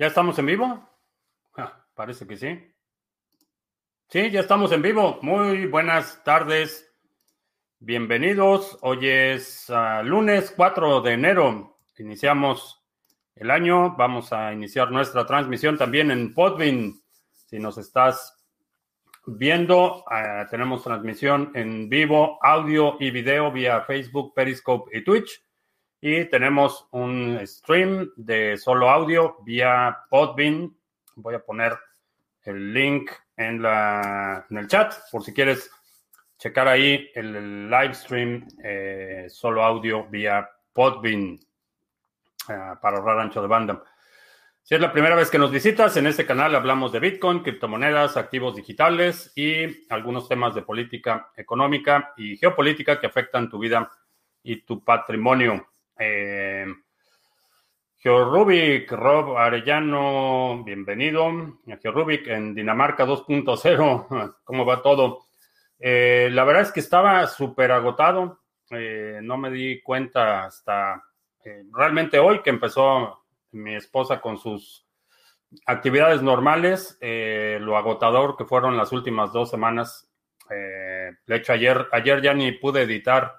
¿Ya estamos en vivo? Ah, parece que sí. Sí, ya estamos en vivo. Muy buenas tardes. Bienvenidos. Hoy es uh, lunes 4 de enero. Iniciamos el año. Vamos a iniciar nuestra transmisión también en Podbean. Si nos estás viendo, uh, tenemos transmisión en vivo, audio y video vía Facebook, Periscope y Twitch. Y tenemos un stream de solo audio vía Podbean. Voy a poner el link en, la, en el chat por si quieres checar ahí el live stream eh, solo audio vía Podbean uh, para ahorrar ancho de banda. Si es la primera vez que nos visitas, en este canal hablamos de Bitcoin, criptomonedas, activos digitales y algunos temas de política económica y geopolítica que afectan tu vida y tu patrimonio. Eh, Rob Arellano, bienvenido. Georubik en Dinamarca 2.0, ¿cómo va todo? Eh, la verdad es que estaba súper agotado. Eh, no me di cuenta hasta eh, realmente hoy que empezó mi esposa con sus actividades normales, lo agotador que fueron las últimas dos semanas. de hecho, ayer, ayer ya ni pude editar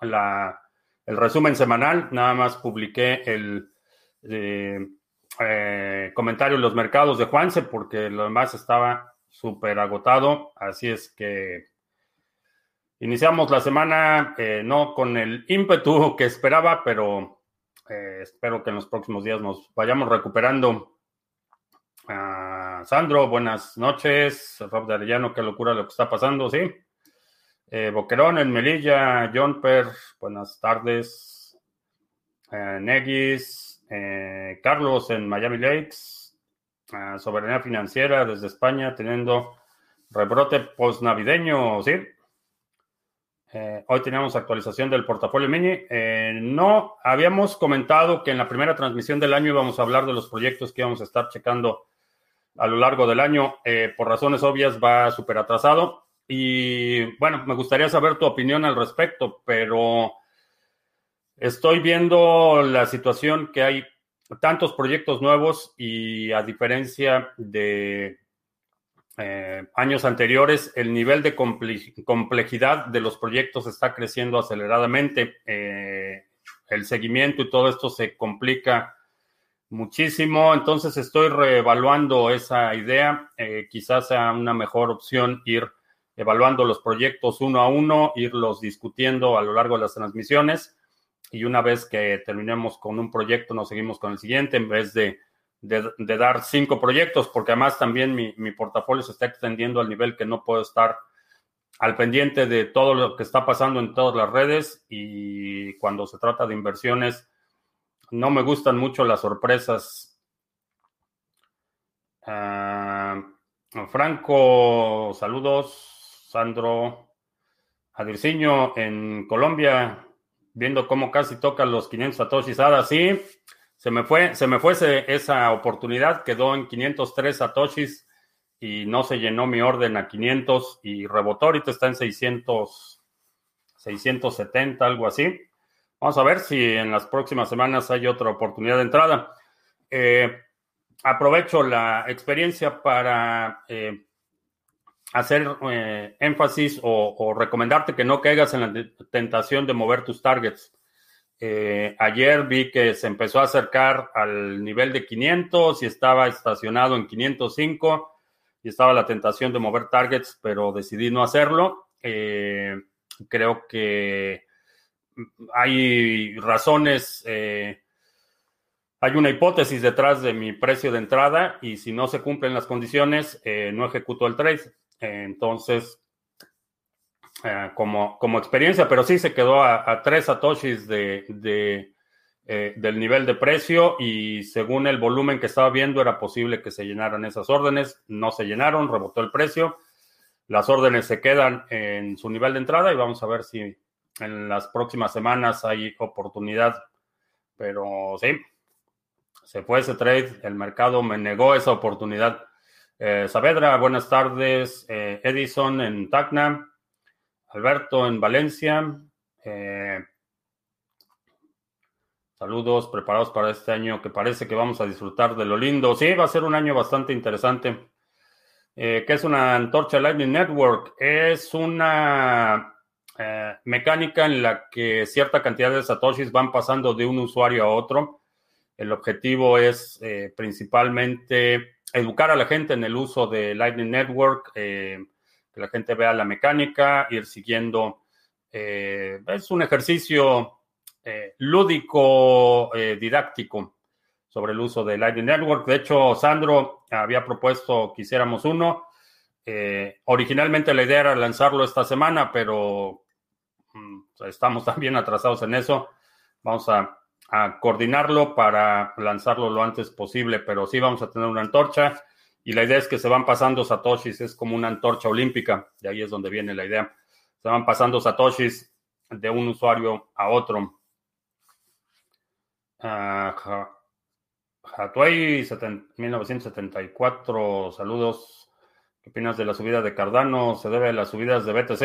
la, el resumen semanal, nada más publiqué el eh, eh, comentario en los mercados de Juanse porque lo demás estaba súper agotado, así es que iniciamos la semana eh, no con el ímpetu que esperaba, pero eh, espero que en los próximos días nos vayamos recuperando. Uh, Sandro, buenas noches. Rob de Arellano, qué locura lo que está pasando, sí. Eh, Boquerón en Melilla, John Per, buenas tardes. Eh, Neguis, eh, Carlos en Miami Lakes, uh, soberanía financiera desde España, teniendo rebrote post-navideño, ¿sí? Eh, hoy tenemos actualización del portafolio mini. no, habíamos comentado que en la primera transmisión del año íbamos a hablar de los proyectos que íbamos a estar checando a lo largo del año. por razones obvias va súper atrasado. Y bueno, me gustaría saber tu opinión al respecto, pero estoy viendo la situación que hay tantos proyectos nuevos y a diferencia de eh, años anteriores, el nivel de complejidad de los proyectos está creciendo aceleradamente. Eh, el seguimiento y todo esto se complica muchísimo, entonces estoy reevaluando esa idea. Eh, quizás sea una mejor opción ir evaluando los proyectos uno a uno, irlos discutiendo a lo largo de las transmisiones y una vez que terminemos con un proyecto nos seguimos con el siguiente en vez de, de, dar cinco proyectos, porque además también mi, mi, portafolio se está extendiendo al nivel que no puedo estar al pendiente de todo lo que está pasando en todas las redes y cuando se trata de inversiones no me gustan mucho las sorpresas. Uh, Franco, saludos. Sandro Adirciño en Colombia, viendo cómo casi toca los 500 satoshis ADA. Sí, se me fue, se me fue esa oportunidad, quedó en 503 satoshis y no se llenó mi orden a 500 y rebotó, ahorita está en 600, 670, algo así. Vamos a ver si en las próximas semanas hay otra oportunidad de entrada. Eh, aprovecho la experiencia para eh, hacer eh, énfasis o, recomendarte que no caigas en la tentación de mover tus targets. Eh, ayer vi que se empezó a acercar al nivel de 500 y estaba estacionado en 505 y estaba la tentación de mover targets, pero decidí no hacerlo. Eh, creo que hay razones, eh, hay una hipótesis detrás de mi precio de entrada y si no se cumplen las condiciones, eh, no ejecuto el trade. Entonces, eh, como, como experiencia, pero sí se quedó a, tres satoshis de, de eh, del nivel de precio y según el volumen que estaba viendo era posible que se llenaran esas órdenes. No se llenaron, rebotó el precio. Las órdenes se quedan en su nivel de entrada y vamos a ver si en las próximas semanas hay oportunidad. Pero sí, se fue ese trade, el mercado me negó esa oportunidad. Eh, Saavedra, buenas tardes. Eh, Edison en Tacna. Alberto en Valencia. Eh, Saludos, preparados para este año que parece que vamos a disfrutar de lo lindo. Sí, va a ser un año bastante interesante. Eh, ¿Qué es una antorcha Lightning Network? Es una mecánica en la que cierta cantidad de satoshis van pasando de un usuario a otro. El objetivo es principalmente educar a la gente en el uso de Lightning Network, que la gente vea la mecánica, ir siguiendo. es un ejercicio eh, lúdico eh, didáctico sobre el uso de Lightning Network. De hecho, Sandro había propuesto que hiciéramos uno. Eh, originalmente la idea era lanzarlo esta semana, pero mm, estamos también atrasados en eso. Vamos a, a, coordinarlo para lanzarlo lo antes posible, pero sí vamos a tener una antorcha. Y la idea es que se van pasando satoshis, es como una antorcha olímpica, de ahí es donde viene la idea. Se van pasando satoshis de un usuario a otro. Uh, Hatuay 1974, saludos. ¿Qué opinas de la subida de Cardano? ¿Se debe a las subidas de BTC?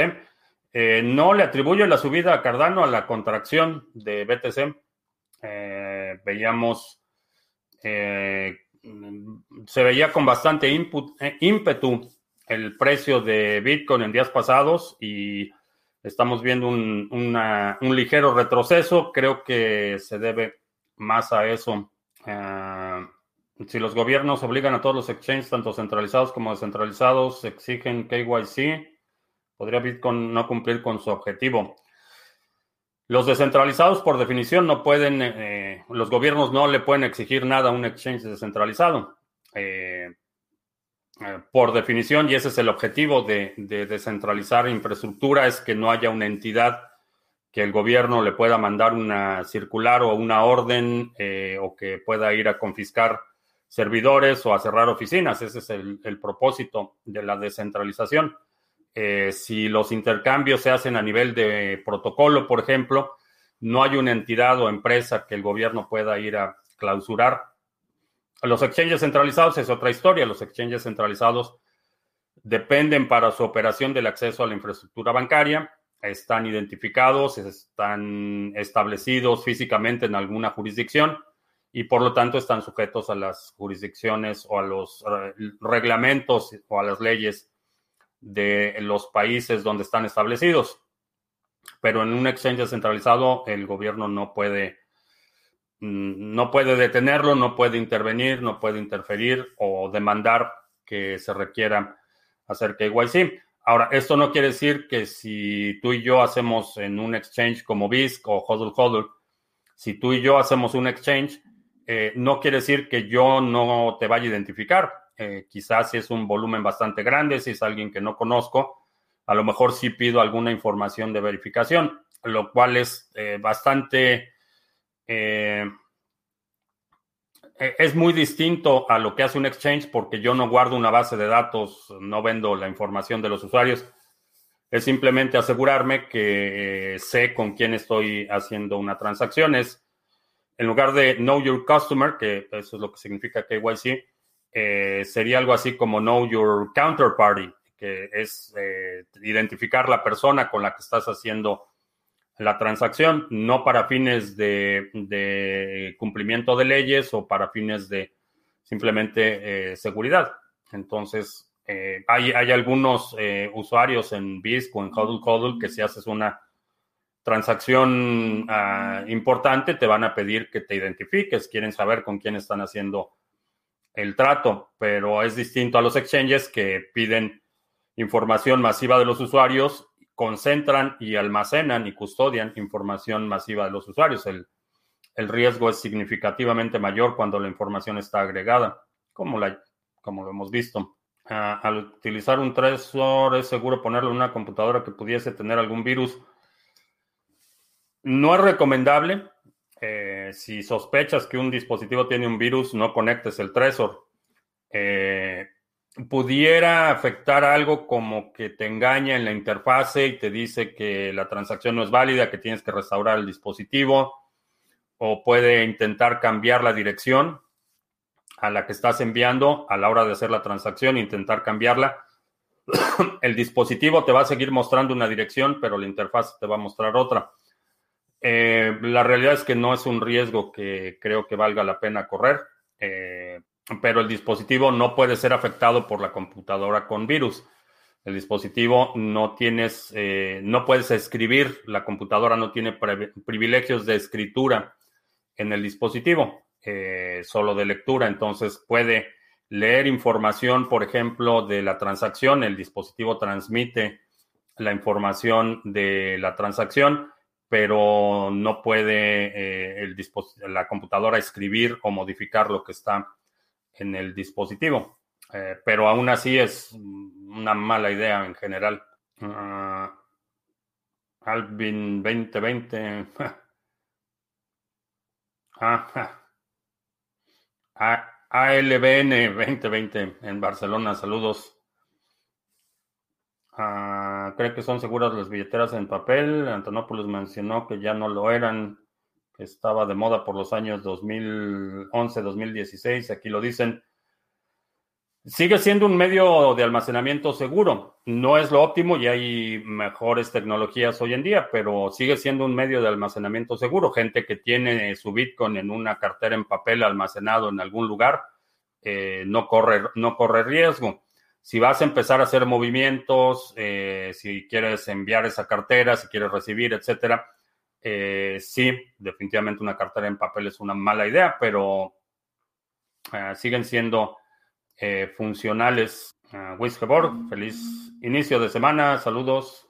Eh, no le atribuyo la subida a Cardano a la contracción de BTC. Eh, veíamos, eh, se veía con bastante ímpetu el precio de Bitcoin en días pasados y estamos viendo un, un ligero retroceso. Creo que se debe más a eso. Eh, si los gobiernos obligan a todos los exchanges, tanto centralizados como descentralizados, exigen KYC, podría Bitcoin no cumplir con su objetivo. Los descentralizados, por definición, no pueden, eh, los gobiernos no le pueden exigir nada a un exchange descentralizado. Eh, por definición, y ese es el objetivo de, de descentralizar infraestructura, es que no haya una entidad que el gobierno le pueda mandar una circular o una orden eh, o que pueda ir a confiscar servidores o a cerrar oficinas. Ese es el, propósito de la descentralización. Eh, si los intercambios se hacen a nivel de protocolo, por ejemplo, no hay una entidad o empresa que el gobierno pueda ir a clausurar. Los exchanges centralizados es otra historia. Los exchanges centralizados dependen para su operación del acceso a la infraestructura bancaria están identificados, están establecidos físicamente en alguna jurisdicción y por lo tanto están sujetos a las jurisdicciones o a los eh, reglamentos o a las leyes de los países donde están establecidos. Pero en un exchange centralizado el gobierno no puede mm, no puede detenerlo, no puede intervenir, no puede interferir o demandar que se requiera hacer KYC. Ahora, esto no quiere decir que si tú y yo hacemos en un exchange como BISC o HODL HODL, si tú y yo hacemos un exchange, eh, no quiere decir que yo no te vaya a identificar. Eh, quizás si es un volumen bastante grande, si es alguien que no conozco, a lo mejor sí pido alguna información de verificación, lo cual es eh, bastante eh, es muy distinto a lo que hace un exchange porque yo no guardo una base de datos, no vendo la información de los usuarios. Es simplemente asegurarme que sé con quién estoy haciendo una transacción. Es, en lugar de Know Your Customer, que eso es lo que significa KYC, eh, sería algo así como Know Your Counterparty, que es identificar la persona con la que estás haciendo la transacción, no para fines de, cumplimiento de leyes o para fines de simplemente eh, seguridad. Entonces, eh, hay, algunos eh, usuarios en BISC o en HODL HODL que si haces una transacción ah, importante, te van a pedir que te identifiques, quieren saber con quién están haciendo el trato, pero es distinto a los exchanges que piden información masiva de los usuarios concentran y almacenan y custodian información masiva de los usuarios. El, riesgo es significativamente mayor cuando la información está agregada, como, la, como lo hemos visto. Ah, al utilizar un Trezor, ¿es seguro ponerlo en una computadora que pudiese tener algún virus? No es recomendable. Eh, si sospechas que un dispositivo tiene un virus, no conectes el Trezor. Eh, pudiera afectar algo como que te engaña en la interfase y te dice que la transacción no es válida, que tienes que restaurar el dispositivo, o puede intentar cambiar la dirección a la que estás enviando a la hora de hacer la transacción, intentar cambiarla. el dispositivo te va a seguir mostrando una dirección, pero la interfaz te va a mostrar otra. Eh, la realidad es que no es un riesgo que creo que valga la pena correr, eh, pero el dispositivo no puede ser afectado por la computadora con virus. El dispositivo no tienes, eh, no puedes escribir, la computadora no tiene privilegios de escritura en el dispositivo, solo de lectura, entonces puede leer información, por ejemplo, de la transacción, el dispositivo transmite la información de la transacción, pero no puede eh, la computadora escribir o modificar lo que está en el dispositivo. Eh, pero aún así es una mala idea en general. Uh, Alvin 2020. ah, ALBN 2020 en Barcelona. Saludos. Ah, ¿Cree que son seguras las billeteras en papel? Antonopoulos mencionó que ya no lo eran, que estaba de moda por los años 2011, 2016. Aquí lo dicen. Sigue siendo un medio de almacenamiento seguro. No es lo óptimo y hay mejores tecnologías hoy en día, pero sigue siendo un medio de almacenamiento seguro. Gente que tiene su Bitcoin en una cartera en papel almacenado en algún lugar, eh, no, corre, no corre riesgo si vas a empezar a hacer movimientos, eh, si quieres enviar esa cartera, si quieres recibir, etcétera, eh, sí, definitivamente una cartera en papel es una mala idea, pero eh, siguen siendo funcionales. Uh, feliz inicio de semana, saludos.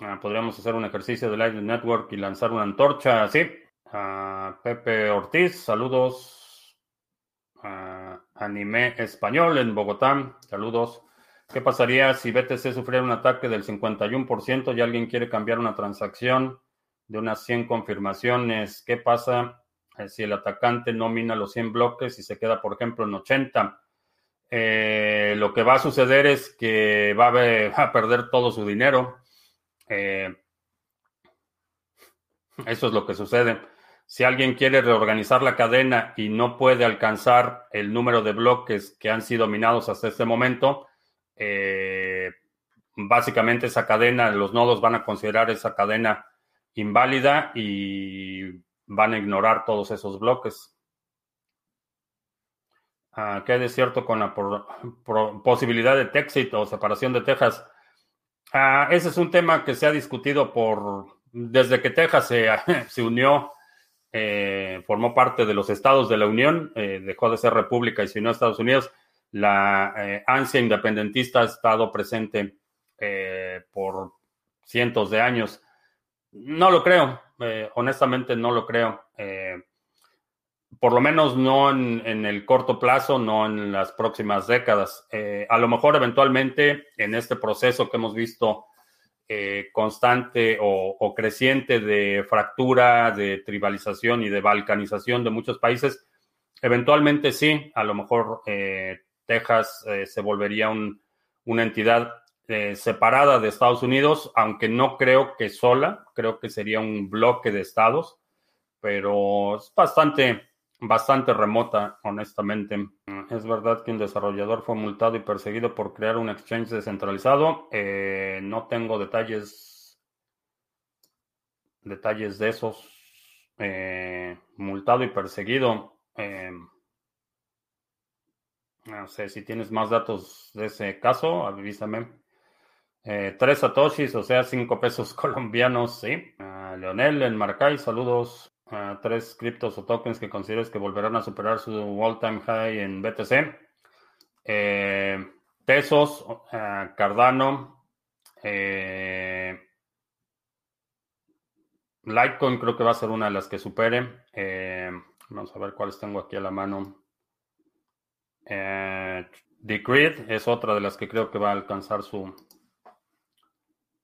Ah, podríamos hacer un ejercicio de Live Network y lanzar una antorcha, sí. Ah, Pepe Ortiz, saludos. Anime Español en Bogotá. Saludos. ¿Qué pasaría si BTC sufriera un ataque del 51% y alguien quiere cambiar una transacción de unas 100 confirmaciones? ¿Qué pasa eh, si el atacante no mina los 100 bloques y se queda, por ejemplo, en 80? Eh, lo que va a suceder es que va a, perder todo su dinero. Eh, eso es lo que sucede. Si alguien quiere reorganizar la cadena y no puede alcanzar el número de bloques que han sido minados hasta este momento, eh, básicamente esa cadena, los nodos van a considerar esa cadena inválida y van a ignorar todos esos bloques. Ah, ¿Qué es cierto con la posibilidad de Texit o separación de Texas? Ah, ese es un tema que se ha discutido por desde que Texas se, se unió eh, formó parte de los estados de la Unión, eh, dejó de ser república y se unió a Estados Unidos. La eh, ansia independentista ha estado presente por cientos de años. No lo creo, honestamente no lo creo. por lo menos no en, en, el corto plazo, no en las próximas décadas. a lo mejor eventualmente en este proceso que hemos visto eh, constante o, creciente de fractura, de tribalización y de balcanización de muchos países, eventualmente sí, a lo mejor eh, Texas eh, se volvería una entidad separada de Estados Unidos, aunque no creo que sola, creo que sería un bloque de estados, pero es bastante bastante remota, honestamente. Es verdad que un desarrollador fue multado y perseguido por crear un exchange descentralizado. Eh, no tengo detalles, detalles de esos. Eh, multado y perseguido. Eh, no sé si tienes más datos de ese caso, avísame. tres satoshis, o sea, cinco pesos colombianos, sí. Ah, Leonel en Marcay, saludos tres criptos o tokens que consideres que volverán a superar su all-time high en BTC. Eh, Tesos, eh, Cardano, eh, Litecoin creo que va a ser una de las que supere. vamos a ver cuáles tengo aquí a la mano. Decreed es otra de las que creo que va a alcanzar su,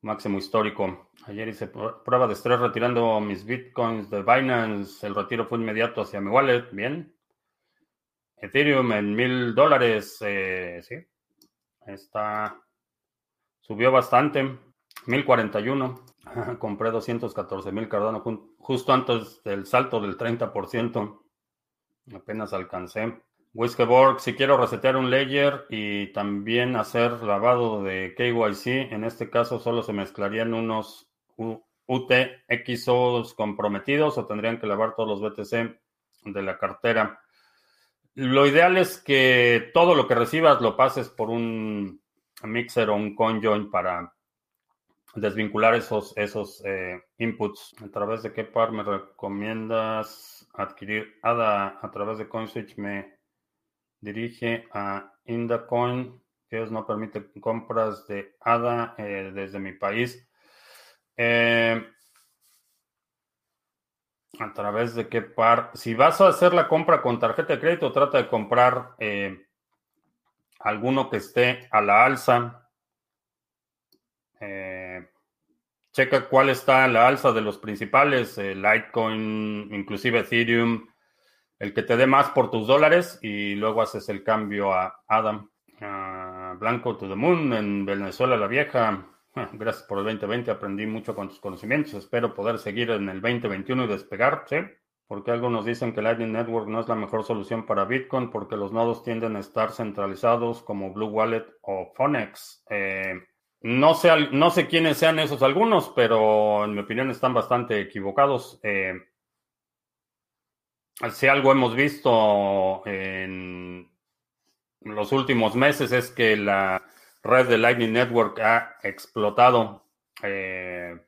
máximo histórico. Ayer hice prueba de estrés retirando mis bitcoins de Binance. El retiro fue inmediato hacia mi wallet. Bien. Ethereum en mil dólares. Eh, sí. Está. Subió bastante. 1041. Compré 214 mil Cardano justo antes del salto del 30%. Apenas alcancé. Whiskeyborg, si quiero resetear un layer y también hacer lavado de KYC, en este caso solo se mezclarían unos UTXOs comprometidos o tendrían que lavar todos los BTC de la cartera. Lo ideal es que todo lo que recibas lo pases por un mixer o un conjoin para desvincular esos, esos eh, inputs. ¿A través de qué par me recomiendas adquirir ADA? A través de CoinSwitch me dirige a Indacoin, que no permite compras de ADA eh, desde mi país. Eh, a través de qué par. Si vas a hacer la compra con tarjeta de crédito, trata de comprar alguno que esté a la alza eh, checa cuál está la alza de los principales, Litecoin, inclusive Ethereum, el que te dé más por tus dólares y luego haces el cambio a Adam. Blanco to the Moon en Venezuela la Vieja. Gracias por el 2020, aprendí mucho con tus conocimientos. Espero poder seguir en el 2021 y despegar, ¿sí? Porque algunos dicen que Lightning Network no es la mejor solución para Bitcoin porque los nodos tienden a estar centralizados como Blue Wallet o Phonex. Eh, no sé, no sé quiénes sean esos algunos, pero en mi opinión están bastante equivocados. Eh, si algo hemos visto en los últimos meses es que la red de Lightning Network ha explotado. Eh,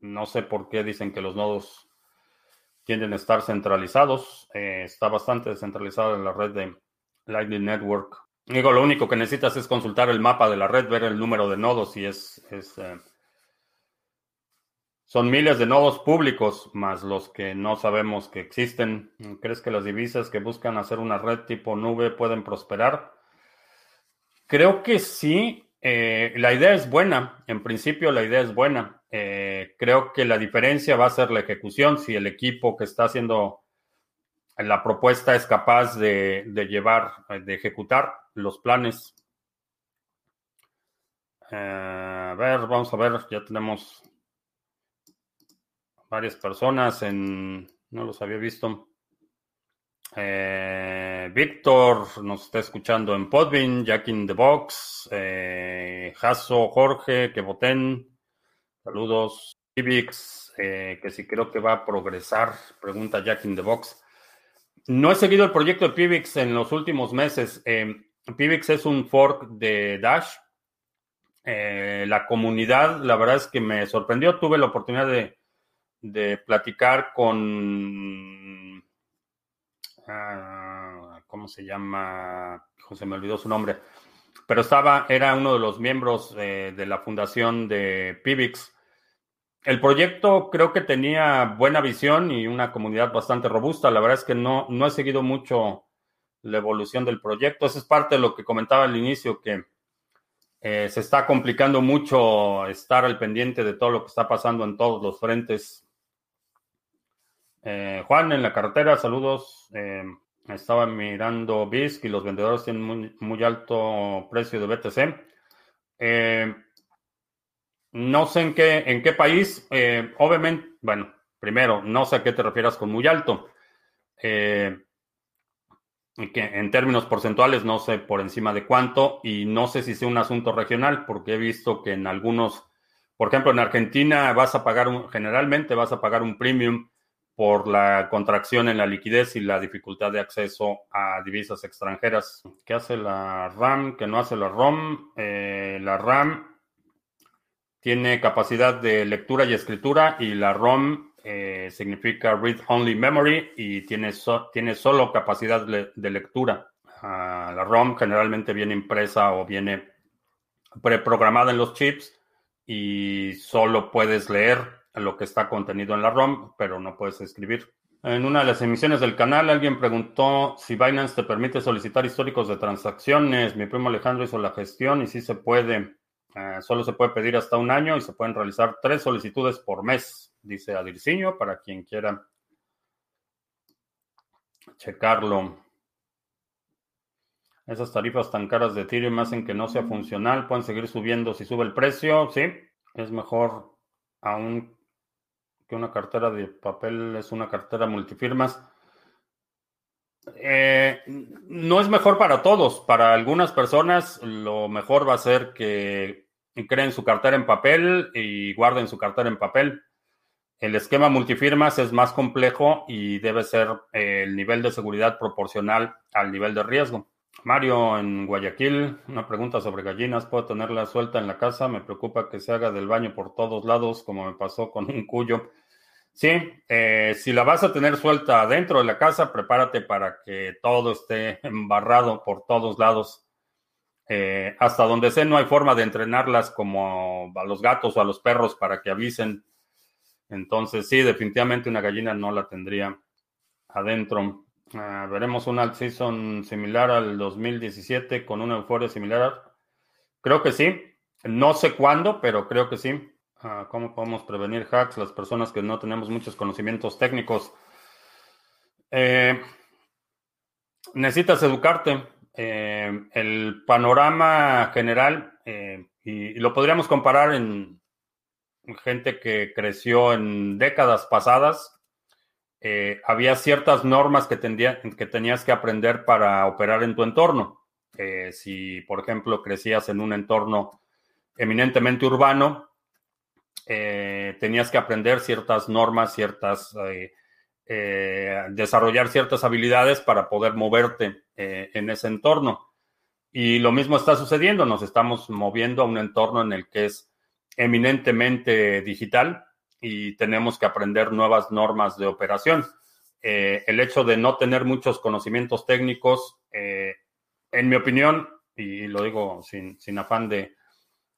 no sé por qué dicen que los nodos tienden a estar centralizados. Eh, está bastante descentralizada en la red de Lightning Network. Digo, lo único que necesitas es consultar el mapa de la red, ver el número de nodos y es... Eh, son miles de nodos públicos más los que no sabemos que existen. ¿Crees que las divisas que buscan hacer una red tipo nube pueden prosperar? Creo que sí. Eh, la idea es buena. En principio la idea es buena. Eh, creo que la diferencia va a ser la ejecución. Si el equipo que está haciendo la propuesta es capaz de, llevar, de ejecutar los planes. Eh, a ver, vamos a ver, ya tenemos varias personas en, no los había visto. Eh, Víctor nos está escuchando en Podbean, Jack in the Box, eh, Jaso, Jorge, que voten, saludos, Ibix, eh, que si creo que va a progresar, pregunta Jack in the Box. No he seguido el proyecto de Pivix en los últimos meses. Eh, Pivix es un fork de Dash. La comunidad, la verdad es que me sorprendió. Tuve la oportunidad de, platicar con. Ah, ¿Cómo se llama? José me olvidó su nombre. Pero estaba, era uno de los miembros eh, de la fundación de Pivix el proyecto creo que tenía buena visión y una comunidad bastante robusta. La verdad es que no, no he seguido mucho la evolución del proyecto. Eso es parte de lo que comentaba al inicio, que eh, se está complicando mucho estar al pendiente de todo lo que está pasando en todos los frentes. Eh, Juan, en la carretera, saludos. Eh, estaba mirando BISC y los vendedores tienen muy, alto precio de BTC. No sé en qué, en qué país, eh, obviamente, bueno, primero, no sé a qué te refieras con muy alto. Eh, que en términos porcentuales no sé por encima de cuánto y no sé si sea un asunto regional porque he visto que en algunos, por ejemplo, en Argentina vas a pagar, un, generalmente vas a pagar un premium por la contracción en la liquidez y la dificultad de acceso a divisas extranjeras. ¿Qué hace la RAM? que no hace la ROM? Eh, la RAM tiene capacidad de lectura y escritura y la ROM eh, significa Read Only Memory y tiene, tiene solo capacidad de lectura. Ah, la ROM generalmente viene impresa o viene preprogramada en los chips y solo puedes leer lo que está contenido en la ROM, pero no puedes escribir. En una de las emisiones del canal alguien preguntó si Binance te permite solicitar históricos de transacciones. Mi primo Alejandro hizo la gestión y sí se puede. Eh, solo se puede pedir hasta un año y se pueden realizar tres solicitudes por mes, dice Adirciño, para quien quiera checarlo. Esas tarifas tan caras de Ethereum hacen que no sea funcional, pueden seguir subiendo si sube el precio, sí, es mejor aún que una cartera de papel, es una cartera multifirmas. Eh, no es mejor para todos. Para algunas personas lo mejor va a ser que creen su cartera en papel y guarden su cartera en papel. El esquema multifirmas es más complejo y debe ser eh, el nivel de seguridad proporcional al nivel de riesgo. Mario en Guayaquil, una pregunta sobre gallinas. ¿Puedo tenerla suelta en la casa? Me preocupa que se haga del baño por todos lados, como me pasó con un cuyo. Sí, eh, si la vas a tener suelta dentro de la casa, prepárate para que todo esté embarrado por todos lados. Eh, hasta donde sé, no hay forma de entrenarlas como a los gatos o a los perros para que avisen. Entonces, sí, definitivamente una gallina no la tendría adentro. Ah, veremos un alt season similar al 2017 con una euforia similar. Creo que sí. No sé cuándo, pero creo que sí. Ah, ¿Cómo podemos prevenir hacks? Las personas que no tenemos muchos conocimientos técnicos. Eh, necesitas educarte. Eh, el panorama general, eh, y, lo podríamos comparar en gente que creció en décadas pasadas, había ciertas normas que, tenías que aprender para operar en tu entorno. si, por ejemplo, crecías en un entorno eminentemente urbano, eh, tenías que aprender ciertas normas, ciertas, eh, eh, desarrollar ciertas habilidades para poder moverte en ese entorno. Y lo mismo está sucediendo, nos estamos moviendo a un entorno en el que es eminentemente digital y tenemos que aprender nuevas normas de operación. el hecho de no tener muchos conocimientos técnicos, en mi opinión, y lo digo sin, sin afán de,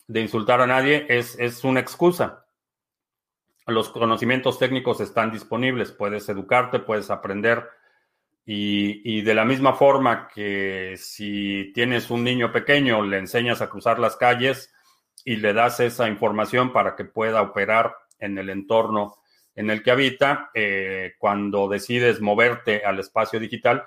de insultar a nadie es, es una excusa. Los conocimientos técnicos están disponibles, puedes educarte, puedes aprender y, y, de la misma forma que si tienes un niño pequeño, le enseñas a cruzar las calles y le das esa información para que pueda operar en el entorno en el que habita, eh, cuando decides moverte al espacio digital,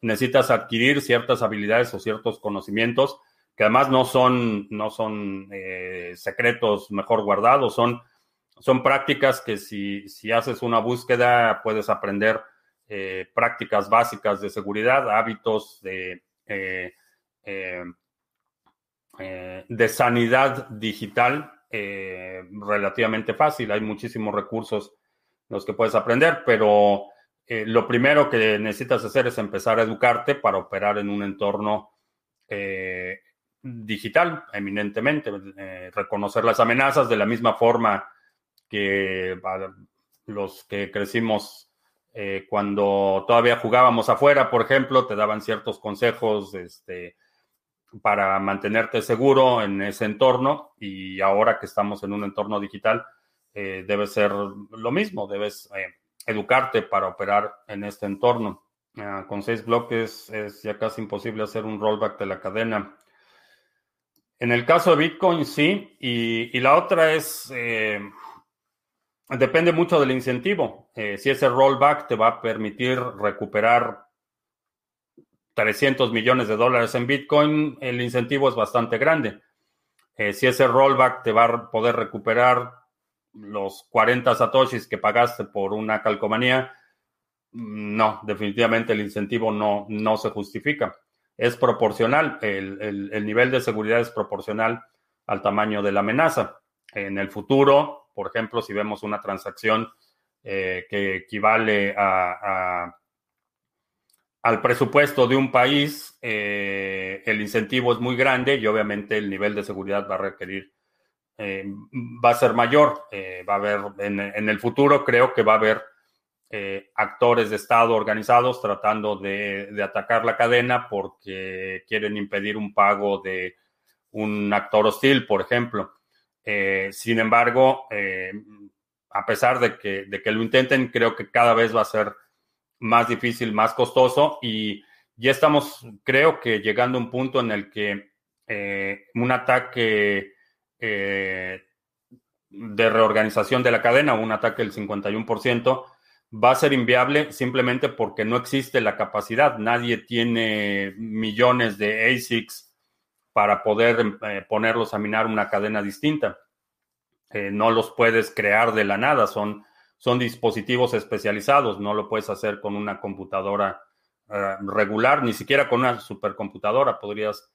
necesitas adquirir ciertas habilidades o ciertos conocimientos que además no son, no son eh, secretos mejor guardados, son, son prácticas que si, si, haces una búsqueda puedes aprender eh, prácticas básicas de seguridad, hábitos de, de sanidad digital relativamente fácil. Hay muchísimos recursos los que puedes aprender, pero lo primero que necesitas hacer es empezar a educarte para operar en un entorno digital, eminentemente, eh, reconocer las amenazas de la misma forma que los que crecimos eh, cuando todavía jugábamos afuera, por ejemplo, te daban ciertos consejos este, para mantenerte seguro en ese entorno y ahora que estamos en un entorno digital, eh, debe ser lo mismo, debes educarte para operar en este entorno. Ah, con seis bloques es ya casi imposible hacer un rollback de la cadena. En el caso de Bitcoin, sí. Y, la otra es, eh, depende mucho del incentivo. Eh, si ese rollback te va a permitir recuperar 300 millones de dólares en Bitcoin, el incentivo es bastante grande. Eh, si ese rollback te va a poder recuperar los 40 satoshis que pagaste por una calcomanía, no, definitivamente el incentivo no, no se justifica es proporcional, el, nivel de seguridad es proporcional al tamaño de la amenaza. En el futuro, por ejemplo, si vemos una transacción eh, que equivale a, al presupuesto de un país, eh, el incentivo es muy grande y obviamente el nivel de seguridad va a requerir, eh, va a ser mayor. va a haber, en, el futuro creo que va a haber eh, actores de Estado organizados tratando de, atacar la cadena porque quieren impedir un pago de un actor hostil, por ejemplo. Eh, sin embargo, eh, a pesar de que, de que lo intenten, creo que cada vez va a ser más difícil, más costoso y ya estamos, creo que llegando a un punto en el que un ataque de reorganización de la cadena, un ataque del 51%, va a ser inviable simplemente porque no existe la capacidad. Nadie tiene millones de ASICs para poder eh, ponerlos a minar una cadena distinta. Eh, no los puedes crear de la nada, son, son dispositivos especializados, no lo puedes hacer con una computadora eh, regular, ni siquiera con una supercomputadora podrías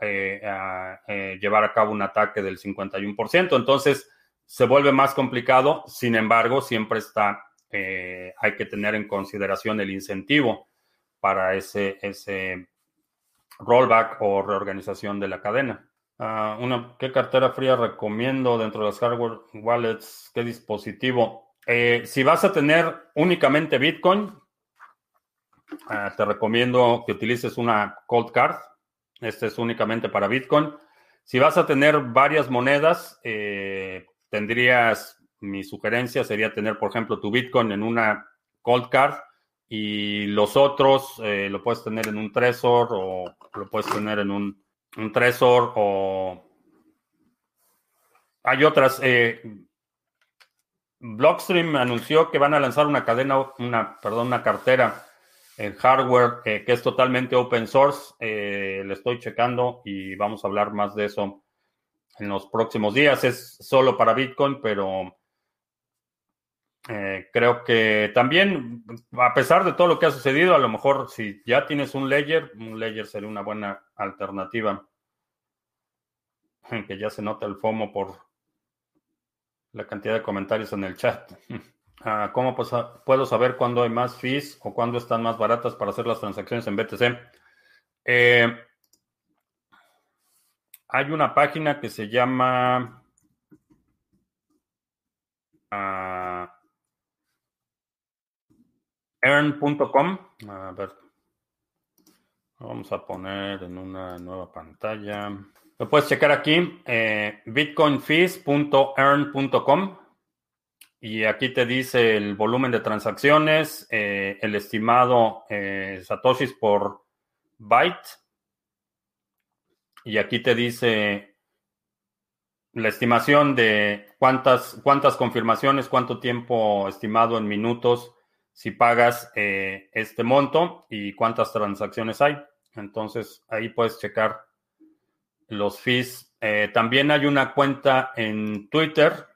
llevar a cabo un ataque del 51%. Entonces, se vuelve más complicado, sin embargo, siempre está, hay que tener en consideración el incentivo para ese, ese rollback o reorganización de la cadena. Ah, ¿Qué cartera fría recomiendo dentro de las hardware wallets? ¿Qué dispositivo? Eh, si vas a tener únicamente Bitcoin, ah, te recomiendo que utilices una cold card. Este es únicamente para Bitcoin. Si vas a tener varias monedas, eh, tendrías, mi sugerencia sería tener, por ejemplo, tu Bitcoin en una cold card y los otros eh, lo puedes tener en un Trezor o lo puedes tener en un, un Trezor o hay otras. Eh, Blockstream anunció que van a lanzar una cadena, una, perdón, una cartera en hardware eh, que es totalmente open source. le estoy checando y vamos a hablar más de eso en los próximos días. Es solo para Bitcoin, pero eh, creo que también, a pesar de todo lo que ha sucedido, a lo mejor si ya tienes un ledger, un ledger sería una buena alternativa. Que ya se nota el FOMO por la cantidad de comentarios en el chat. Ah, ¿Cómo puedo saber cuándo hay más fees o cuándo están más baratas para hacer las transacciones en BTC? Eh, hay una página que se llama... Ah, earn.com. A ver. Vamos a poner en una nueva pantalla. Lo puedes checar aquí, eh, bitcoinfees.earn.com. Y aquí te dice el volumen de transacciones, eh, el estimado eh, satoshis por byte. Y aquí te dice la estimación de cuántas, cuántas confirmaciones, cuánto tiempo estimado en minutos si pagas este monto y cuántas transacciones hay. Entonces ahí puedes checar los fees. Eh, también hay una cuenta en Twitter,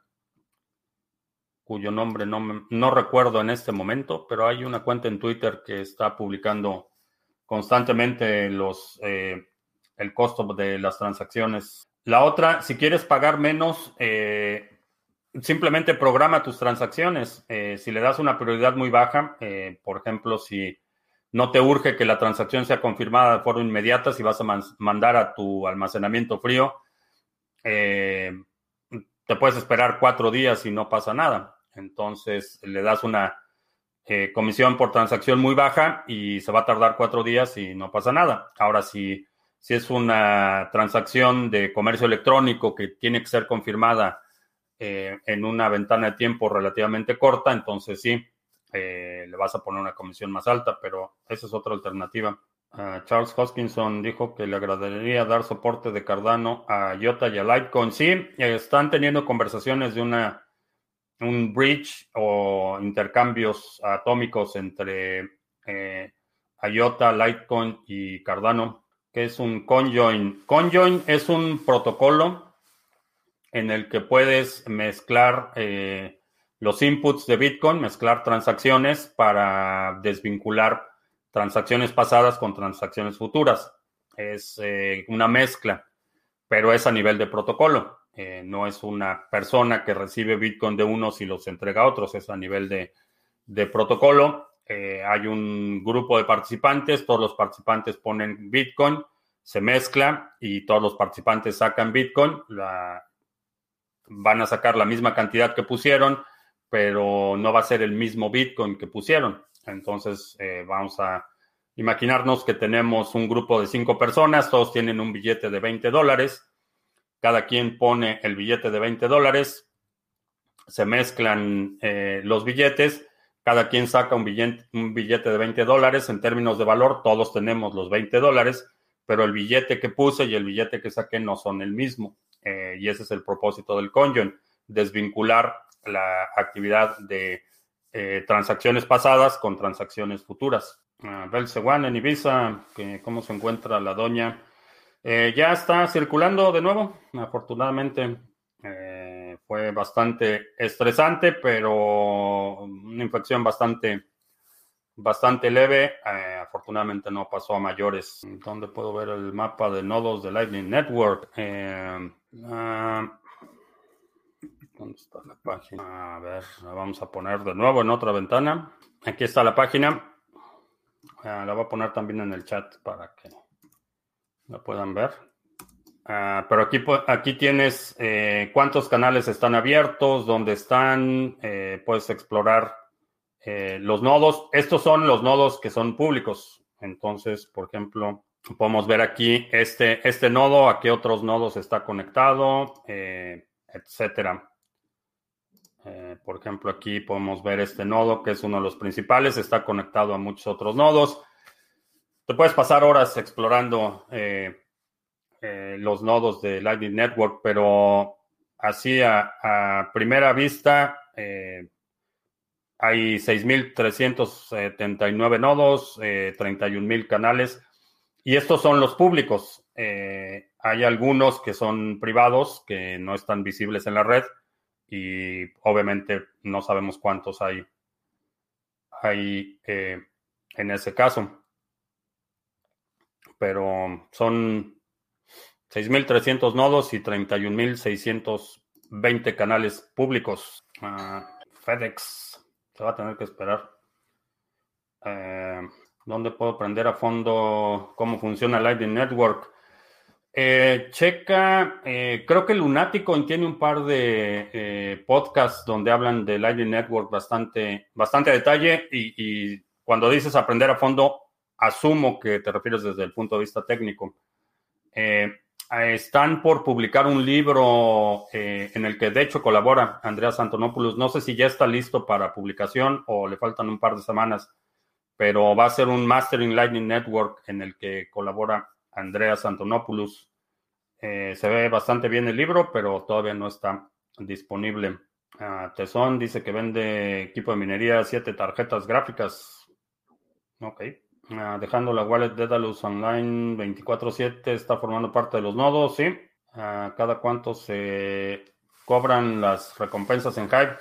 cuyo nombre no, recuerdo en este momento, pero hay una cuenta en Twitter que está publicando constantemente los, eh, el costo de las transacciones. La otra, si quieres pagar menos, simplemente programa tus transacciones. Eh, si le das una prioridad muy baja, eh, por ejemplo, si no te urge que la transacción sea confirmada de forma inmediata, si vas a mandar a tu almacenamiento frío, eh, te puedes esperar cuatro días y no pasa nada. Entonces le das una comisión por transacción muy baja y se va a tardar cuatro días y no pasa nada. Ahora, si, si es una transacción de comercio electrónico que tiene que ser confirmada eh, en una ventana de tiempo relativamente corta, entonces sí, eh, le vas a poner una comisión más alta, pero esa es otra alternativa. Ah, Charles Hoskinson dijo que le agradaría dar soporte de Cardano a IOTA y a Litecoin. Sí, están teniendo conversaciones de una un bridge o intercambios atómicos entre eh, IOTA, Litecoin y Cardano, que es un conjoin. Conjoin es un protocolo en el que puedes mezclar eh, los inputs de Bitcoin, mezclar transacciones para desvincular transacciones pasadas con transacciones futuras. Es eh, una mezcla, pero es a nivel de protocolo. Eh, no es una persona que recibe Bitcoin de unos y los entrega a otros, es a nivel de, de protocolo. hay un grupo de participantes, todos los participantes ponen Bitcoin, se mezcla y todos los participantes sacan Bitcoin. Van a sacar la misma cantidad que pusieron, pero no va a ser el mismo Bitcoin que pusieron. Entonces, eh, vamos a imaginarnos que tenemos un grupo de cinco personas, todos tienen un billete de 20 dólares, cada quien pone el billete de 20 dólares, se mezclan eh, los billetes, cada quien saca un billete, un billete de 20 dólares, en términos de valor, todos tenemos los 20 dólares, pero el billete que puse y el billete que saqué no son el mismo. Eh, y ese es el propósito del conjoin, desvincular la actividad de eh, transacciones pasadas con transacciones futuras. Uh, en Ibiza, que, ¿cómo se encuentra la doña? Eh, ya está circulando de nuevo, afortunadamente. fue bastante estresante, pero una infección bastante bastante leve. Eh, afortunadamente no pasó a mayores. ¿Dónde puedo ver el mapa de nodos de Lightning Network? Eh, ah, ¿Dónde está la página? A ver, la vamos a poner de nuevo en otra ventana. Aquí está la página. Ah, la voy a poner también en el chat para que la puedan ver. Ah, pero aquí, aquí tienes eh, cuántos canales están abiertos, dónde están, puedes explorar eh, los nodos, estos son los nodos que son públicos. Entonces, por ejemplo, podemos ver aquí este, este nodo, a qué otros nodos está conectado, eh, etcétera. Eh, por ejemplo, aquí podemos ver este nodo que es uno de los principales, está conectado a muchos otros nodos. Te puedes pasar horas explorando los nodos de Lightning Network, pero así a, a primera vista, hay 6.379 nodos, eh, 31.000 canales, y estos son los públicos. Eh, hay algunos que son privados, que no están visibles en la red, y obviamente no sabemos cuántos hay, hay eh, en ese caso. Pero son 6.300 nodos y 31.620 canales públicos. Ah, FedEx se va a tener que esperar. Eh, ¿Dónde puedo aprender a fondo cómo funciona Lightning Network? Eh, checa, eh, creo que Lunático tiene un par de podcasts donde hablan de Lightning Network bastante, bastante detalle y, y, cuando dices aprender a fondo, asumo que te refieres desde el punto de vista técnico. Eh, están por publicar un libro eh, en el que de hecho colabora Andreas Antonopoulos. No sé si ya está listo para publicación o le faltan un par de semanas, pero va a ser un Mastering Lightning Network en el que colabora Andreas Antonopoulos. Eh, se ve bastante bien el libro, pero todavía no está disponible. Uh, Tesón dice que vende equipo de minería, siete tarjetas gráficas. Ok. Ah, dejando la wallet Dedalus Online 24/7 está formando parte de los nodos, ¿sí? Ah, cada cuánto se cobran las recompensas en Hive.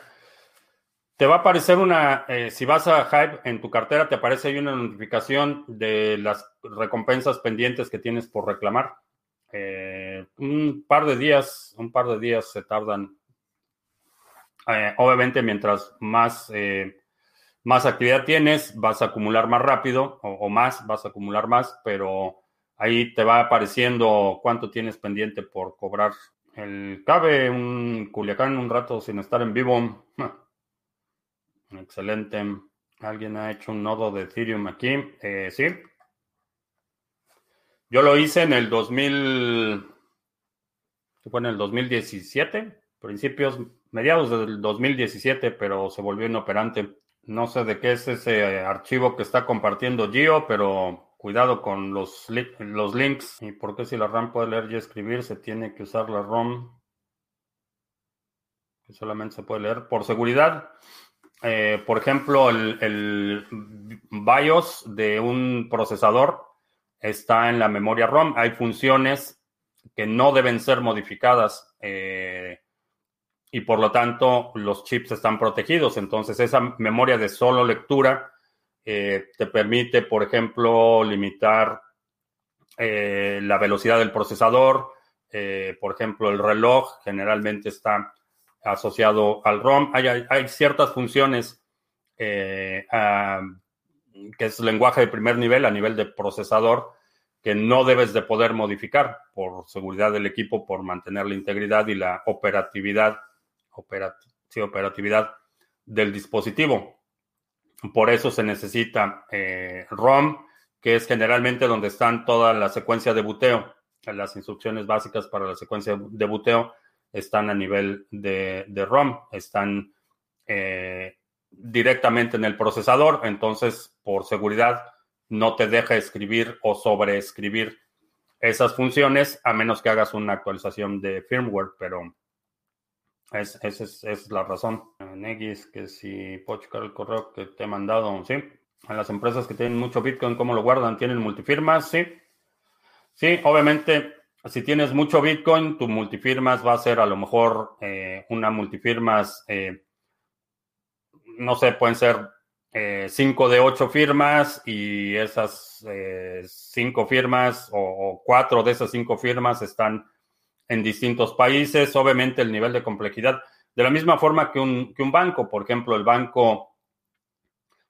Te va a aparecer una, eh, si vas a Hive en tu cartera, te aparece ahí una notificación de las recompensas pendientes que tienes por reclamar. Eh, un par de días, un par de días se tardan. Eh, obviamente, mientras más más actividad tienes, vas a acumular más rápido o, más, vas a acumular más, pero ahí te va apareciendo cuánto tienes pendiente por cobrar. El cabe un Culiacán un rato sin estar en vivo. Excelente. ¿Alguien ha hecho un nodo de Ethereum aquí? Eh, sí. Yo lo hice en el 2000. ¿Qué fue en el 2017? Principios, mediados del 2017, pero se volvió inoperante. No sé de qué es ese archivo que está compartiendo Gio, pero cuidado con los, los links. ¿Y por qué si la RAM puede leer y escribir se tiene que usar la ROM? Que solamente se puede leer por seguridad. Eh, por ejemplo, el, BIOS de un procesador está en la memoria ROM. Hay funciones que no deben ser modificadas. Eh, y por lo tanto los chips están protegidos. Entonces esa memoria de solo lectura eh, te permite, por ejemplo, limitar la velocidad del procesador. Por ejemplo, el reloj generalmente está asociado al ROM. Hay, ciertas funciones que es lenguaje de primer nivel a nivel de procesador que no debes de poder modificar por seguridad del equipo, por mantener la integridad y la operatividad operatividad del dispositivo. Por eso se necesita eh, ROM, que es generalmente donde están toda la secuencia de buteo. Las instrucciones básicas para la secuencia de buteo están a nivel de, ROM, están eh, directamente en el procesador, entonces por seguridad no te deja escribir o sobreescribir esas funciones a menos que hagas una actualización de firmware, pero es, esa es, la razón. Negis, que si puedo checar el correo que te he mandado, sí. A las empresas que tienen mucho Bitcoin, ¿cómo lo guardan? ¿Tienen multifirmas? Sí. Sí, obviamente, si tienes mucho Bitcoin, tu multifirmas va a ser a lo mejor eh, una multifirmas, eh, no sé, pueden ser cinco de ocho firmas y esas cinco firmas o, cuatro de esas cinco firmas están en distintos países. Obviamente el nivel de complejidad, de la misma forma que un, que un banco, por ejemplo, el banco,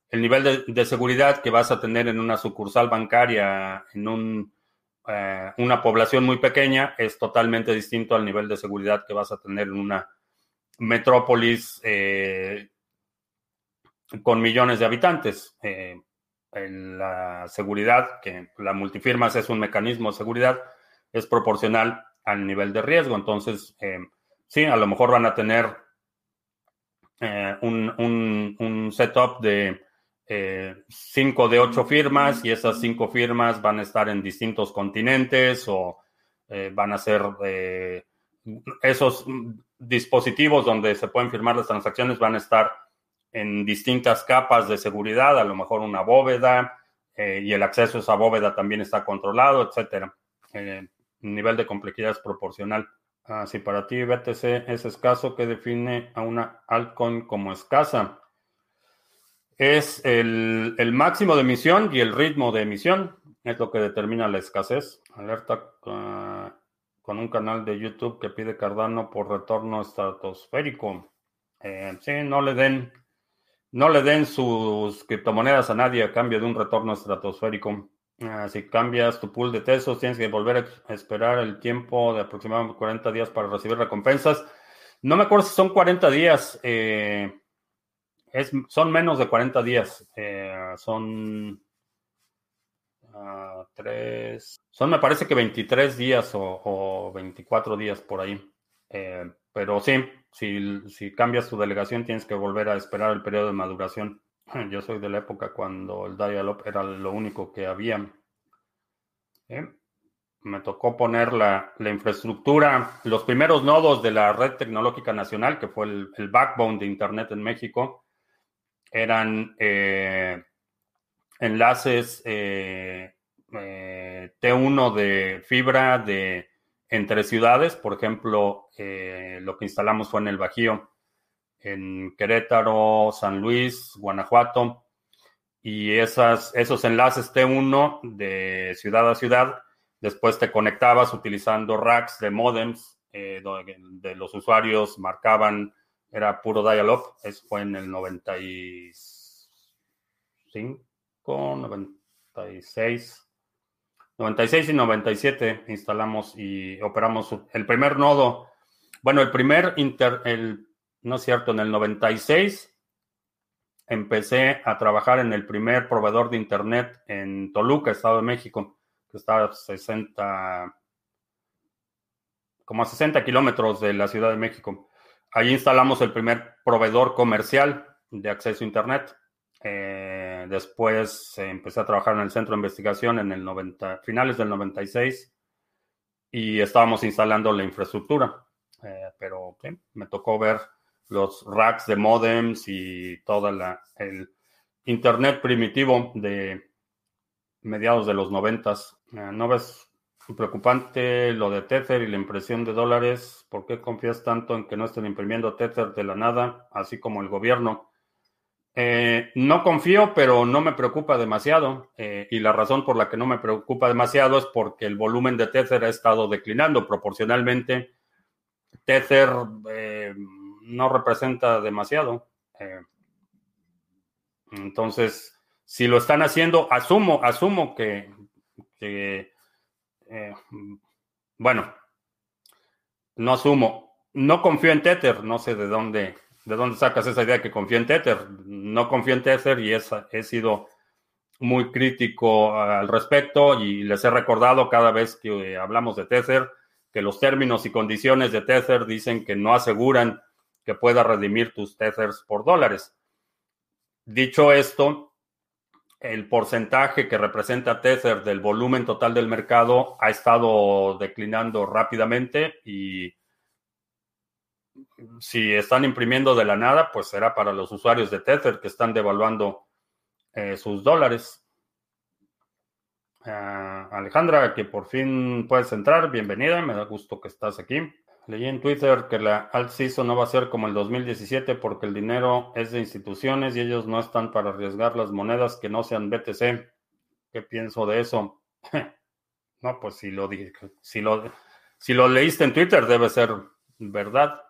el nivel de, seguridad que vas a tener en una sucursal bancaria, en un, una población muy pequeña, es totalmente distinto al nivel de seguridad que vas a tener en una metrópolis eh, con millones de habitantes. Eh, la seguridad, que la multifirmas es un mecanismo de seguridad, es proporcional al nivel de riesgo. Entonces, eh, sí, a lo mejor van a tener un, un, setup de cinco de ocho firmas y esas cinco firmas van a estar en distintos continentes o van a ser esos dispositivos donde se pueden firmar las transacciones van a estar en distintas capas de seguridad, a lo mejor una bóveda, eh, y el acceso a esa bóveda también está controlado, etcétera. Eh, nivel de complejidad es proporcional. Ah, si para ti BTC es escaso, ¿qué define a una altcoin como escasa? Es el, el, máximo de emisión y el ritmo de emisión, es lo que determina la escasez. Alerta. Uh, con un canal de YouTube que pide Cardano por retorno estratosférico. Eh, sí, no le den, no le den sus criptomonedas a nadie a cambio de un retorno estratosférico. Ah, si cambias tu pool de tesos, tienes que volver a esperar el tiempo de aproximadamente 40 días para recibir recompensas. No me acuerdo si son 40 días. Eh, son menos de 40 días. Eh, son tres, son me parece que 23 días o, 24 días por ahí. Eh, pero sí, si, si cambias tu delegación tienes que volver a esperar el periodo de maduración. Yo soy de la época cuando el dial era lo único que había. Eh, me tocó poner la, la, infraestructura, los primeros nodos de la red tecnológica nacional, que fue el backbone de Internet en México, eran eh, enlaces eh, eh, T1 de fibra de entre ciudades. Por ejemplo, lo que instalamos fue en el Bajío, en Querétaro, San Luis, Guanajuato. Y esas, esos enlaces T1 de ciudad a ciudad, después te conectabas utilizando racks de modems, de los usuarios marcaban, era puro dial-up, fue en el 95 96. 96 y 97 instalamos y operamos el primer nodo. Bueno, el primer inter, el, no es cierto, en el 96 empecé a trabajar en el primer proveedor de internet en Toluca, Estado de México, que está a 60, como a 60 kilómetros de la Ciudad de México. Allí instalamos el primer proveedor comercial de acceso a internet. Eh, después eh, empecé a trabajar en el centro de investigación en el 90, finales del 96 y estábamos instalando la infraestructura. Eh, pero me tocó ver los racks de modems y todo el internet primitivo de mediados de los 90. ¿No ves preocupante lo de Tether y la impresión de dólares? ¿Por qué confías tanto en que no estén imprimiendo Tether de la nada, así como el gobierno? Eh, no confío, pero no me preocupa demasiado. Eh, y la razón por la que no me preocupa demasiado es porque el volumen de Tether ha estado declinando proporcionalmente. Tether eh, no representa demasiado. entonces, si lo están haciendo, asumo, asumo que, bueno, no asumo, no confío en Tether, no sé de dónde ¿De dónde sacas esa idea que confío en Tether? No confío en Tether y he sido muy crítico al respecto y les he recordado cada vez que hablamos de Tether que los términos y condiciones de Tether dicen que no aseguran que pueda redimir tus Tethers por dólares. Dicho esto, el porcentaje que representa Tether del volumen total del mercado ha estado declinando rápidamente y si están imprimiendo de la nada, pues será para los usuarios de Tether que están devaluando eh, sus dólares. Ah, Alejandra, que por fin puedes entrar, bienvenida, me da gusto que estás aquí. Leí en Twitter que la alt CISO no va a ser como el 2017 porque el dinero es de instituciones y ellos no están para arriesgar las monedas que no sean BTC. ¿Qué pienso de eso? no, pues si lo, si lo, si lo leíste en Twitter debe ser verdad.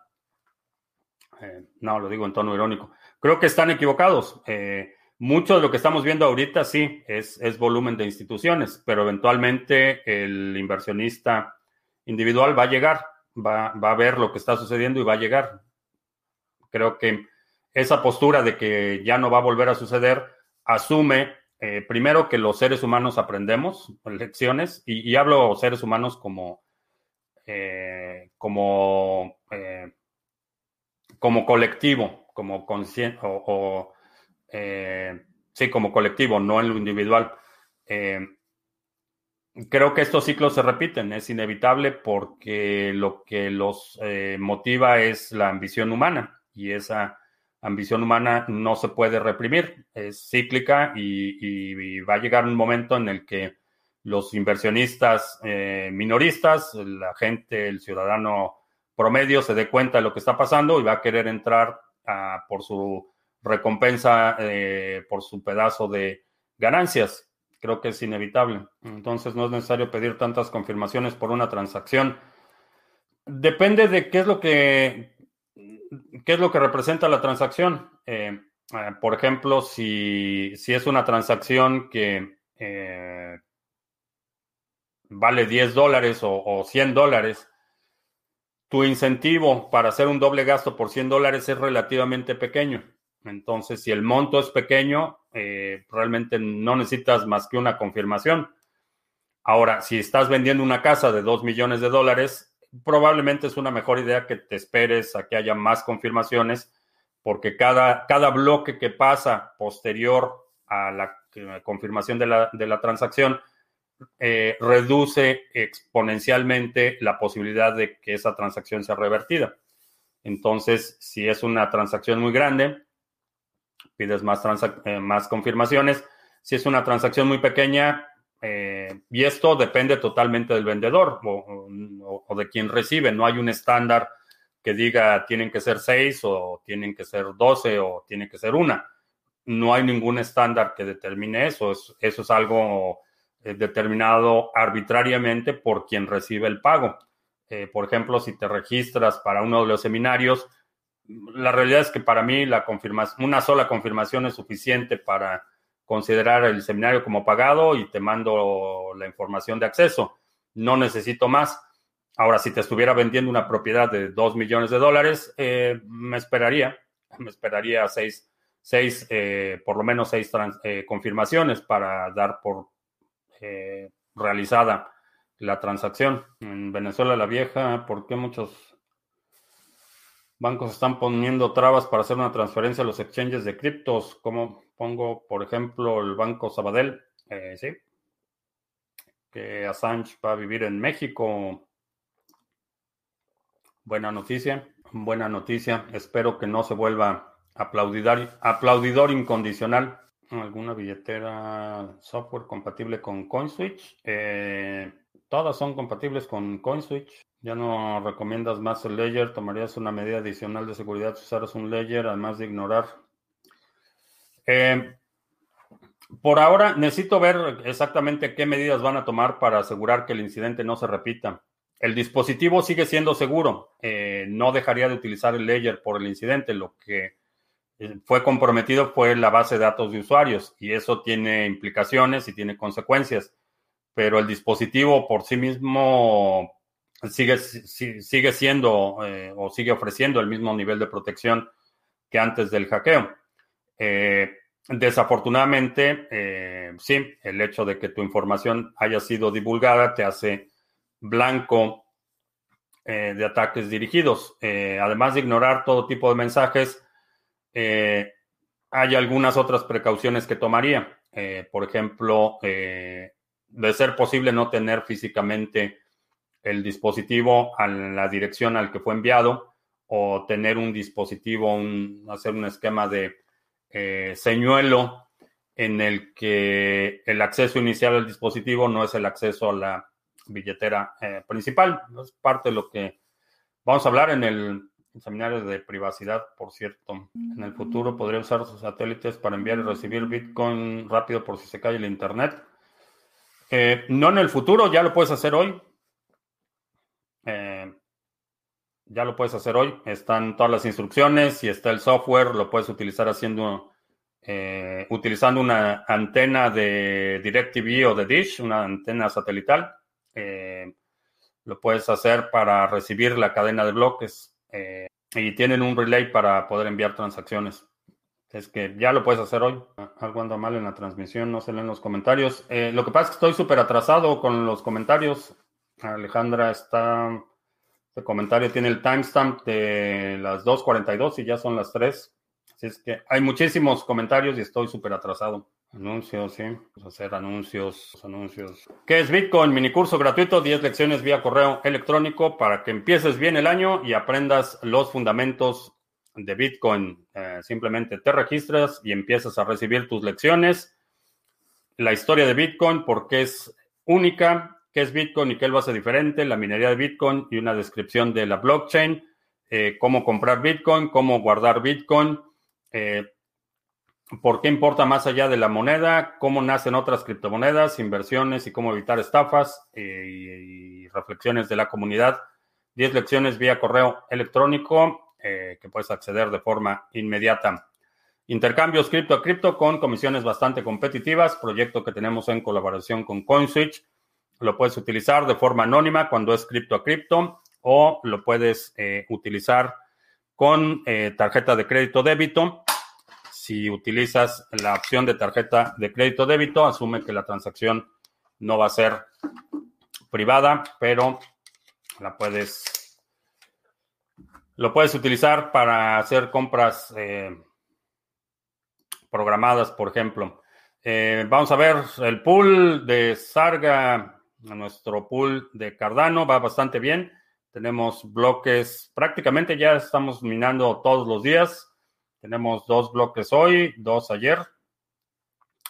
Eh, no, lo digo en tono irónico. Creo que están equivocados. Eh, mucho de lo que estamos viendo ahorita sí es volumen de instituciones, pero eventualmente el inversionista individual va a llegar va, a ver lo que está sucediendo y va a llegar. Creo que esa postura de que ya no va a volver a suceder asume eh, primero que los seres humanos aprendemos lecciones y, hablo seres humanos como eh, como eh, como colectivo, como consciente o, sí, como colectivo, no en lo individual. Creo que estos ciclos se repiten, es inevitable porque lo que los eh, motiva es la ambición humana y esa ambición humana no se puede reprimir, es cíclica y, va a llegar un momento en el que los inversionistas eh, minoristas, la gente, el ciudadano promedio se dé cuenta de lo que está pasando y va a querer entrar por su recompensa, eh, por su pedazo de ganancias creo que es inevitable. Entonces no es necesario pedir tantas confirmaciones por una transacción. Depende de qué es lo que, qué es lo que representa la transacción. Eh, eh, por ejemplo, si, es una transacción que eh, vale 10 dólares o, o 100 dólares, tu incentivo para hacer un doble gasto por 100 dólares es relativamente pequeño. Entonces, si el monto es pequeño, eh, realmente no necesitas más que una confirmación. Ahora, si estás vendiendo una casa de 2 millones de dólares, probablemente es una mejor idea que te esperes a que haya más confirmaciones, porque cada, cada bloque que pasa posterior a la confirmación de la, transacción eh, reduce exponencialmente la posibilidad de que esa transacción sea revertida. Entonces, si es una transacción muy grande, pides más, eh, más confirmaciones. Si es una transacción muy pequeña, eh, y esto depende totalmente del vendedor o, de quien recibe. No hay un estándar que diga tienen que ser seis o tienen que ser doce o tiene que ser una. No hay ningún estándar que determine eso. eso es algo eh, determinado arbitrariamente por quien recibe el pago. por ejemplo, si te registras para uno de los seminarios, la realidad es que para mí la confirmación, una sola confirmación es suficiente para considerar el seminario como pagado y te mando la información de acceso. No necesito más. Ahora, si te estuviera vendiendo una propiedad de 2 millones de dólares, eh, me esperaría, me esperaría seis, seis eh, por lo menos seis eh, confirmaciones para dar por realizada la transacción. En Venezuela la Vieja, ¿por qué muchos bancos están poniendo trabas para hacer una transferencia a los exchanges de criptos, como pongo, por ejemplo, el Banco Sabadell, eh, sí, que Assange va a vivir en México. Buena noticia, buena noticia. Espero que no se vuelva aplaudidor, incondicional. ¿Alguna billetera software compatible con CoinSwitch? Eh, todas son compatibles con CoinSwitch. Ya no recomiendas más el Ledger, tomarías una medida adicional de seguridad si usaras un Ledger, además de ignorar. Eh, por ahora necesito ver exactamente qué medidas van a tomar para asegurar que el incidente no se repita. El dispositivo sigue siendo seguro. Eh, no dejaría de utilizar el Ledger por el incidente. Lo que eh, fue comprometido fue la base de datos de usuarios y eso tiene implicaciones y tiene consecuencias. Pero el dispositivo por sí mismo sigue, sigue siendo eh, o sigue ofreciendo el mismo nivel de protección que antes del hackeo. Eh, desafortunadamente, eh, sí, el hecho de que tu información haya sido divulgada te hace blanco de ataques dirigidos. además de ignorar todo tipo de mensajes, hay algunas otras precauciones que tomaría. por ejemplo, de ser posible no tener físicamente el dispositivo a la dirección al que fue enviado o tener un dispositivo, hacer un esquema de eh, señuelo en el que el acceso inicial al dispositivo no es el acceso a la billetera eh, principal. Es parte de lo que Vamos a hablar en el seminario de privacidad, por cierto. En el futuro podría usar sus satélites para enviar y recibir Bitcoin rápido por si se cae el Internet. Eh, no en el futuro, ya lo puedes hacer hoy. Eh, ya lo puedes hacer hoy. Están todas las instrucciones y está el software. Lo puedes utilizar haciendo, eh, utilizando una antena de DirecTV o de Dish, una antena satelital. lo puedes hacer para recibir la cadena de bloques y tienen un relay para poder enviar transacciones. Es que ya lo puedes hacer hoy. Algo anda mal en la transmisión, no se leen los comentarios. Eh, lo que pasa es que estoy súper atrasado con los comentarios. Alejandra está. El comentario tiene el timestamp de las 2.42 y ya son las 3. Así es que hay muchísimos comentarios y estoy súper atrasado. Anuncios, sí. Vamos a hacer anuncios, anuncios. ¿Qué es Bitcoin? Mini curso gratuito, 10 lecciones vía correo electrónico para que empieces bien el año y aprendas los fundamentos de Bitcoin. Eh, simplemente te registras y empiezas a recibir tus lecciones. La historia de Bitcoin, porque es única, qué es Bitcoin y qué lo hace diferente, la minería de Bitcoin y una descripción de la blockchain, eh, cómo comprar Bitcoin, cómo guardar Bitcoin, eh, por qué importa más allá de la moneda, cómo nacen otras criptomonedas, inversiones y cómo evitar estafas y reflexiones de la comunidad. 10 lecciones vía correo electrónico eh, que puedes acceder de forma inmediata. Intercambios cripto a cripto con comisiones bastante competitivas, proyecto que tenemos en colaboración con CoinSwitch. Lo puedes utilizar de forma anónima cuando es cripto a cripto o lo puedes eh, utilizar con eh, tarjeta de crédito débito. Si utilizas la opción de tarjeta de crédito débito, asume que la transacción no va a ser privada, pero la puedes lo puedes utilizar para hacer compras eh, programadas, por ejemplo. Eh, vamos a ver el pool de Sarga, nuestro pool de Cardano va bastante bien. Tenemos bloques, prácticamente ya estamos minando todos los días. Tenemos dos bloques hoy, dos ayer.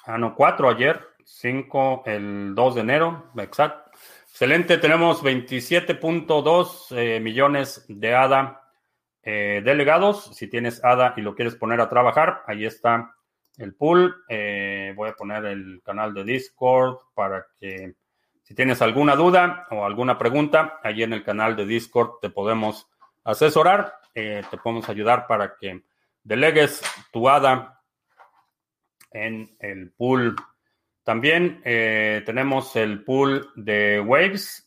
Ah, no, cuatro ayer, cinco el 2 de enero, exacto. Excelente, tenemos 27.2 eh, millones de ADA eh, delegados. Si tienes ADA y lo quieres poner a trabajar, ahí está el pool. Eh, voy a poner el canal de Discord para que si tienes alguna duda o alguna pregunta, ahí en el canal de Discord te podemos asesorar, eh, te podemos ayudar para que delegues tu ADA en el pool. También tenemos el pool de Waves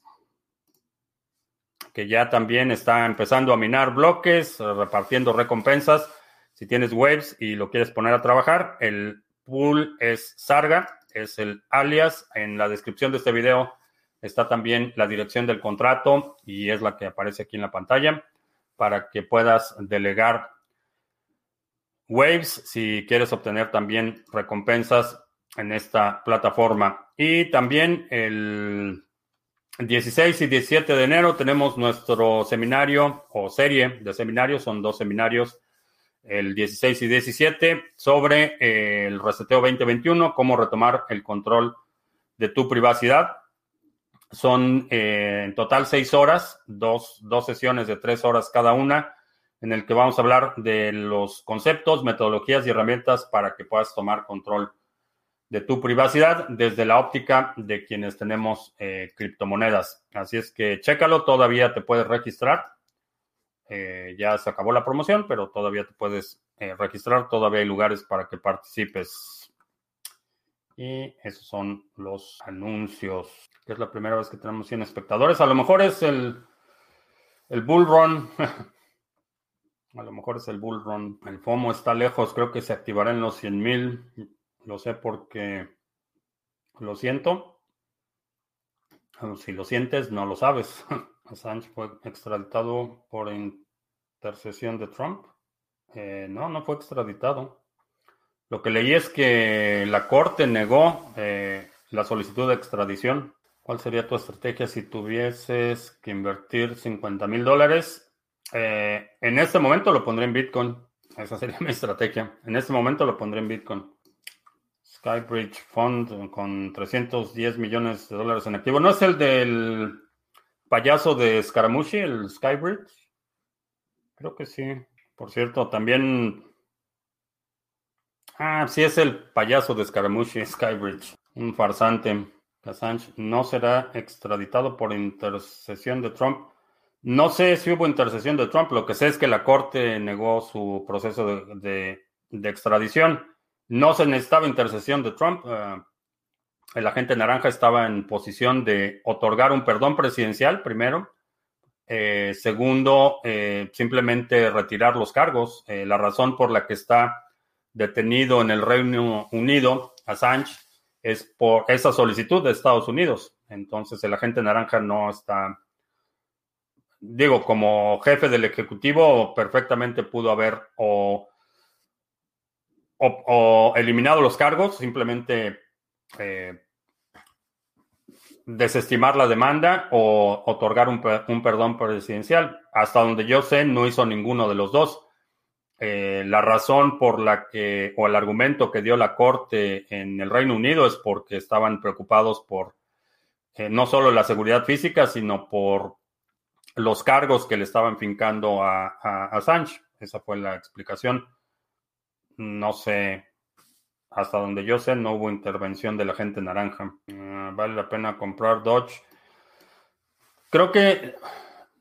que ya también está empezando a minar bloques, repartiendo recompensas. Si tienes waves y lo quieres poner a trabajar, el pool es Sarga, es el alias. En la descripción de este video está también la dirección del contrato y es la que aparece aquí en la pantalla para que puedas delegar waves si quieres obtener también recompensas en esta plataforma. Y también el 16 y 17 de enero tenemos nuestro seminario o serie de seminarios, son dos seminarios, el 16 y 17, sobre eh, el reseteo 2021, cómo retomar el control de tu privacidad. Son eh, en total seis horas, dos, dos sesiones de tres horas cada una, en el que vamos a hablar de los conceptos, metodologías y herramientas para que puedas tomar control de tu privacidad desde la óptica de quienes tenemos eh, criptomonedas. Así es que chécalo, todavía te puedes registrar. Eh, ya se acabó la promoción, pero todavía te puedes eh, registrar, todavía hay lugares para que participes. Y esos son los anuncios. Es la primera vez que tenemos 100 espectadores. A lo mejor es el, el bull run. A lo mejor es el bull run. El FOMO está lejos. Creo que se activará en los 100 mil. Lo sé porque lo siento. Si lo sientes, no lo sabes. Assange fue extraditado por intercesión de Trump. Eh, no, no fue extraditado. Lo que leí es que la corte negó eh, la solicitud de extradición. ¿Cuál sería tu estrategia si tuvieses que invertir 50 mil dólares? Eh, en este momento lo pondré en Bitcoin. Esa sería mi estrategia. En este momento lo pondré en Bitcoin. Skybridge Fund con 310 millones de dólares en activo. ¿No es el del payaso de Scaramucci, el Skybridge? Creo que sí. Por cierto, también. Ah, sí, es el payaso de Scaramucci, Skybridge. Un farsante. Assange no será extraditado por intercesión de Trump. No sé si hubo intercesión de Trump. Lo que sé es que la corte negó su proceso de, extradición. No se necesitaba intercesión de Trump. Eh, el agente naranja estaba en posición de otorgar un perdón presidencial, primero. Eh, segundo, eh, simplemente retirar los cargos. La razón por la que está detenido en el Reino Unido, Assange, es por esa solicitud de Estados Unidos. Entonces, el agente naranja no está, digo, como jefe del Ejecutivo, perfectamente pudo haber o, o eliminado los cargos, simplemente desestimar la demanda o otorgar un, perdón presidencial. Hasta donde yo sé, no hizo ninguno de los dos. Eh, la razón por la que, o el argumento que dio la Corte en el Reino Unido es porque estaban preocupados por eh, no solo la seguridad física, sino por los cargos que le estaban fincando a, a Assange. Esa fue la explicación. No sé hasta donde yo sé, no hubo intervención de la gente naranja. Ah, vale la pena comprar Dodge. Creo que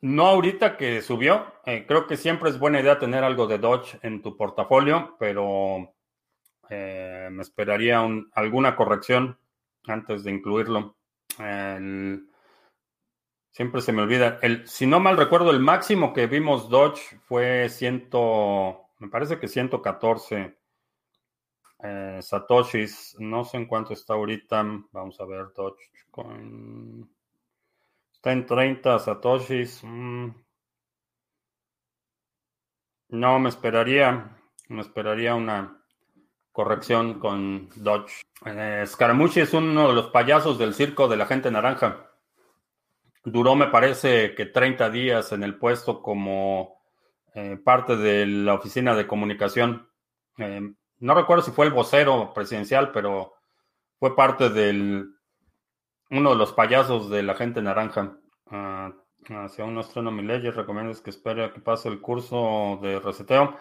no ahorita que subió. Eh, creo que siempre es buena idea tener algo de Dodge en tu portafolio, pero eh, me esperaría alguna corrección antes de incluirlo. siempre se me olvida. El, si no mal recuerdo, el máximo que vimos Dodge fue 100, me parece que 114 eh, Satoshis, no sé en cuánto está ahorita. Vamos a ver, Dogecoin. Está en 30 Satoshis. Mm. No, me esperaría. Me esperaría una corrección con Dodge. Eh, Scaramucci es uno de los payasos del circo de la gente naranja. Duró, me parece, que 30 días en el puesto como eh, parte de la oficina de comunicación. Eh, no recuerdo si fue el vocero presidencial, pero fue parte del uno de los payasos de la gente naranja. Uh, si aún no estreno mi ley, recomiendas que espere a que pase el curso de reseteo.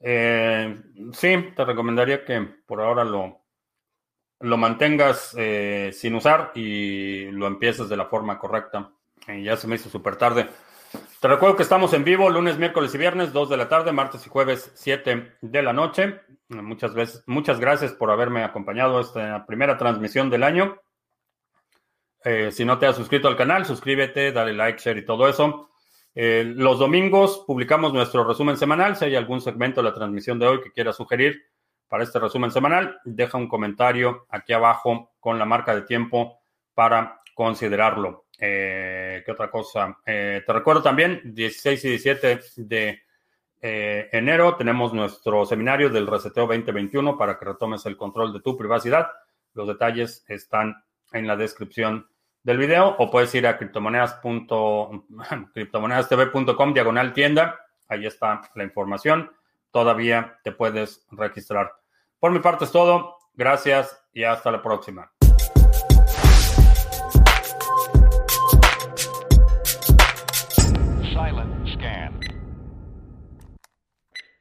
Eh, sí, te recomendaría que por ahora lo, lo mantengas eh, sin usar y lo empieces de la forma correcta. ya se me hizo súper tarde. Te recuerdo que estamos en vivo lunes, miércoles y viernes, 2 de la tarde, martes y jueves, 7 de la noche. Muchas, veces, muchas gracias por haberme acompañado esta primera transmisión del año. Eh, si no te has suscrito al canal, suscríbete, dale like, share y todo eso. Eh, los domingos publicamos nuestro resumen semanal. Si hay algún segmento de la transmisión de hoy que quieras sugerir para este resumen semanal, deja un comentario aquí abajo con la marca de tiempo para considerarlo. Eh, ¿Qué otra cosa? Eh, te recuerdo también, 16 y 17 de eh, enero tenemos nuestro seminario del Reseteo 2021 para que retomes el control de tu privacidad. Los detalles están en la descripción del video o puedes ir a criptomonedastv.com diagonal tienda. Ahí está la información. Todavía te puedes registrar. Por mi parte es todo. Gracias y hasta la próxima.